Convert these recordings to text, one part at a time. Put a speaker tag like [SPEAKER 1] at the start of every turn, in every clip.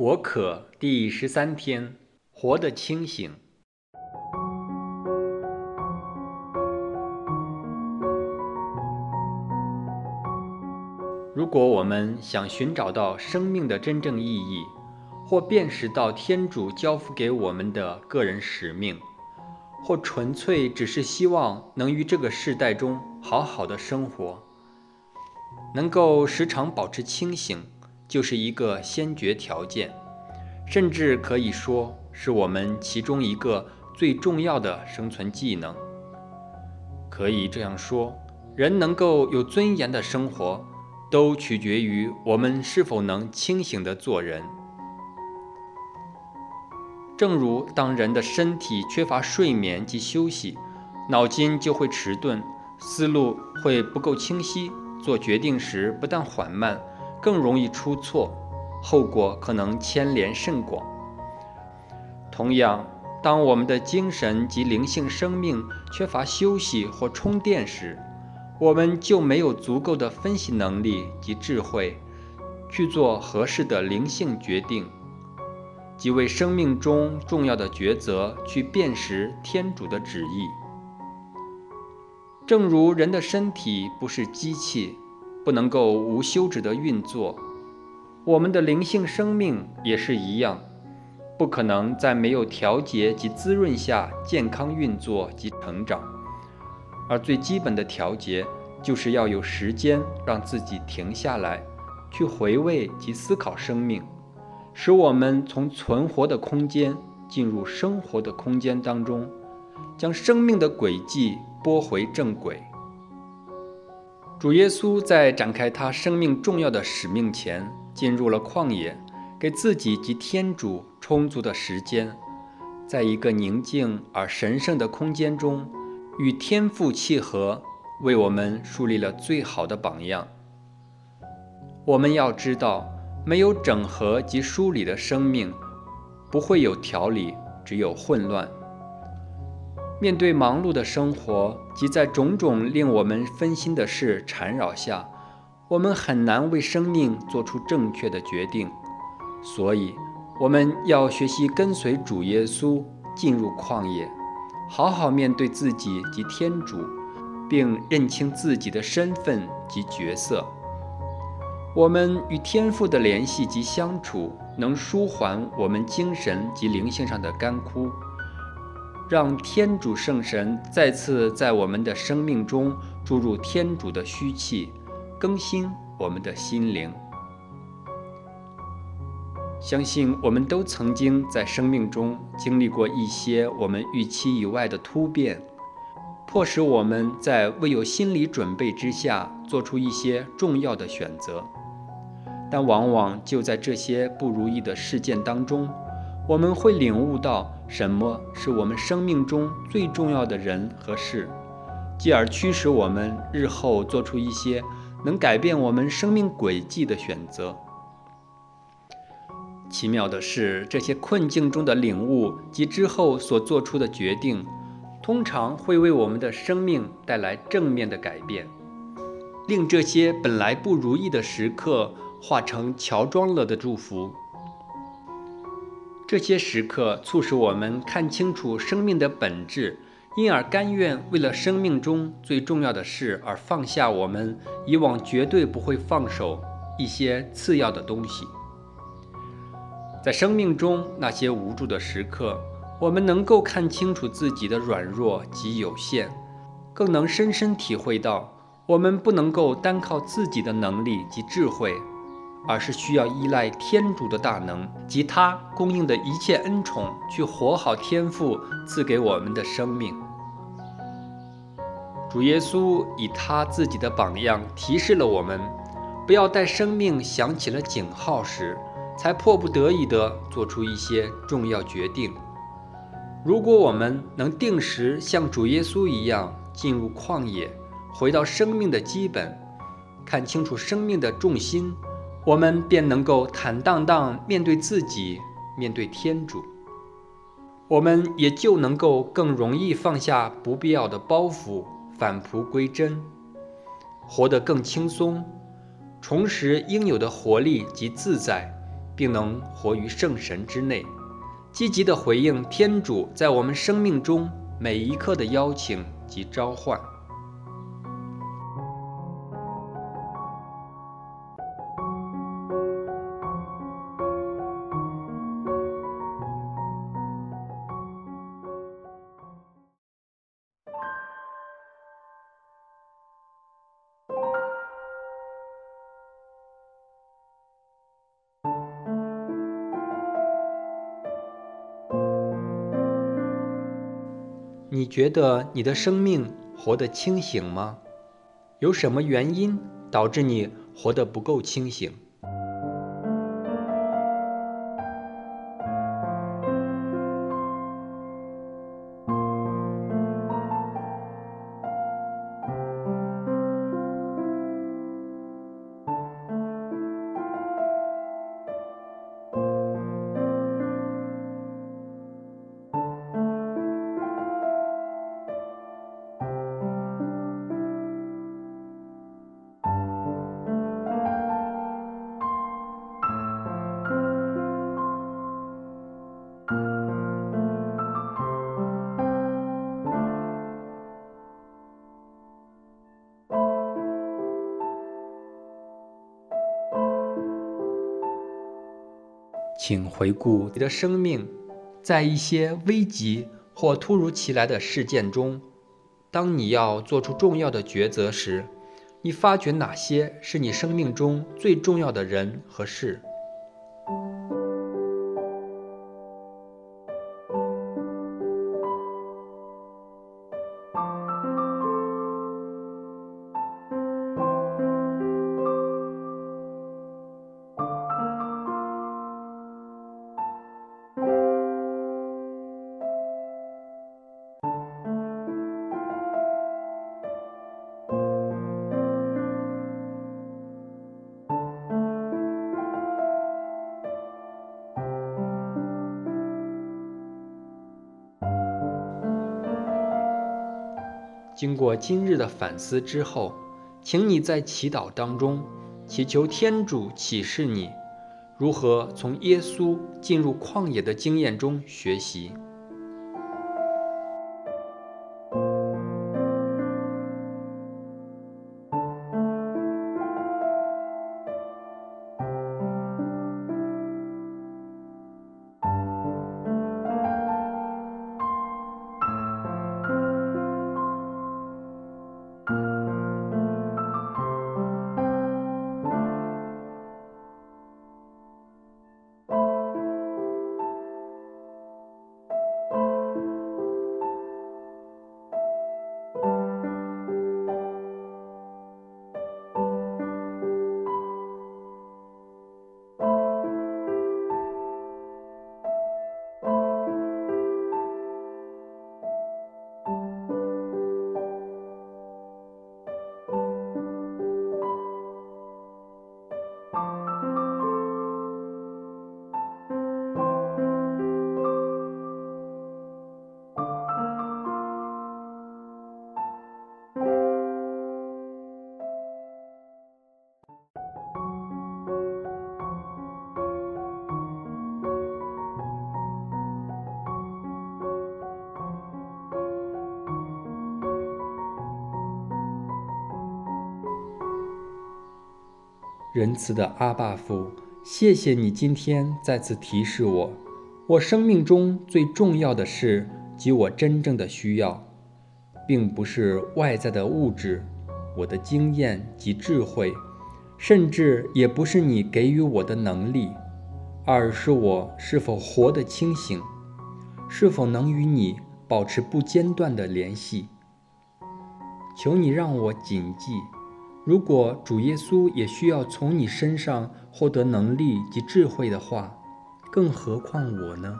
[SPEAKER 1] 我可第十三天，活得清醒。如果我们想寻找到生命的真正意义，或辨识到天主交付给我们的个人使命，或纯粹只是希望能于这个世代中好好的生活，能够时常保持清醒。就是一个先决条件，甚至可以说是我们其中一个最重要的生存技能。可以这样说，人能够有尊严的生活，都取决于我们是否能清醒地做人。正如当人的身体缺乏睡眠及休息，脑筋就会迟钝，思路会不够清晰，做决定时不但缓慢。更容易出错，后果可能牵连甚广。同样，当我们的精神及灵性生命缺乏休息或充电时，我们就没有足够的分析能力及智慧，去做合适的灵性决定，即为生命中重要的抉择去辨识天主的旨意。正如人的身体不是机器。不能够无休止的运作，我们的灵性生命也是一样，不可能在没有调节及滋润下健康运作及成长。而最基本的调节，就是要有时间让自己停下来，去回味及思考生命，使我们从存活的空间进入生活的空间当中，将生命的轨迹拨回正轨。主耶稣在展开他生命重要的使命前，进入了旷野，给自己及天主充足的时间，在一个宁静而神圣的空间中，与天父契合，为我们树立了最好的榜样。我们要知道，没有整合及梳理的生命，不会有条理，只有混乱。面对忙碌的生活及在种种令我们分心的事缠绕下，我们很难为生命做出正确的决定。所以，我们要学习跟随主耶稣进入旷野，好好面对自己及天主，并认清自己的身份及角色。我们与天父的联系及相处，能舒缓我们精神及灵性上的干枯。让天主圣神再次在我们的生命中注入天主的虚气，更新我们的心灵。相信我们都曾经在生命中经历过一些我们预期以外的突变，迫使我们在未有心理准备之下做出一些重要的选择。但往往就在这些不如意的事件当中，我们会领悟到。什么是我们生命中最重要的人和事，继而驱使我们日后做出一些能改变我们生命轨迹的选择？奇妙的是，这些困境中的领悟及之后所做出的决定，通常会为我们的生命带来正面的改变，令这些本来不如意的时刻化成乔装了的祝福。这些时刻促使我们看清楚生命的本质，因而甘愿为了生命中最重要的事而放下我们以往绝对不会放手一些次要的东西。在生命中那些无助的时刻，我们能够看清楚自己的软弱及有限，更能深深体会到我们不能够单靠自己的能力及智慧。而是需要依赖天主的大能及他供应的一切恩宠，去活好天赋赐给我们的生命。主耶稣以他自己的榜样提示了我们，不要待生命响起了警号时，才迫不得已地做出一些重要决定。如果我们能定时像主耶稣一样进入旷野，回到生命的基本，看清楚生命的重心。我们便能够坦荡荡面对自己，面对天主。我们也就能够更容易放下不必要的包袱，返璞归真，活得更轻松，重拾应有的活力及自在，并能活于圣神之内，积极地回应天主在我们生命中每一刻的邀请及召唤。你觉得你的生命活得清醒吗？有什么原因导致你活得不够清醒？请回顾你的生命，在一些危急或突如其来的事件中，当你要做出重要的抉择时，你发觉哪些是你生命中最重要的人和事？经过今日的反思之后，请你在祈祷当中祈求天主启示你，如何从耶稣进入旷野的经验中学习。仁慈的阿爸父，谢谢你今天再次提示我，我生命中最重要的事及我真正的需要，并不是外在的物质，我的经验及智慧，甚至也不是你给予我的能力，而是我是否活得清醒，是否能与你保持不间断的联系。求你让我谨记。如果主耶稣也需要从你身上获得能力及智慧的话，更何况我呢？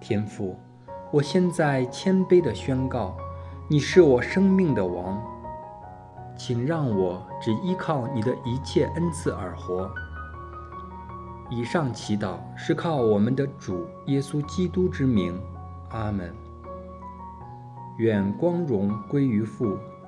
[SPEAKER 1] 天父，我现在谦卑地宣告，你是我生命的王，请让我只依靠你的一切恩赐而活。以上祈祷是靠我们的主耶稣基督之名，阿门。愿光荣归于父。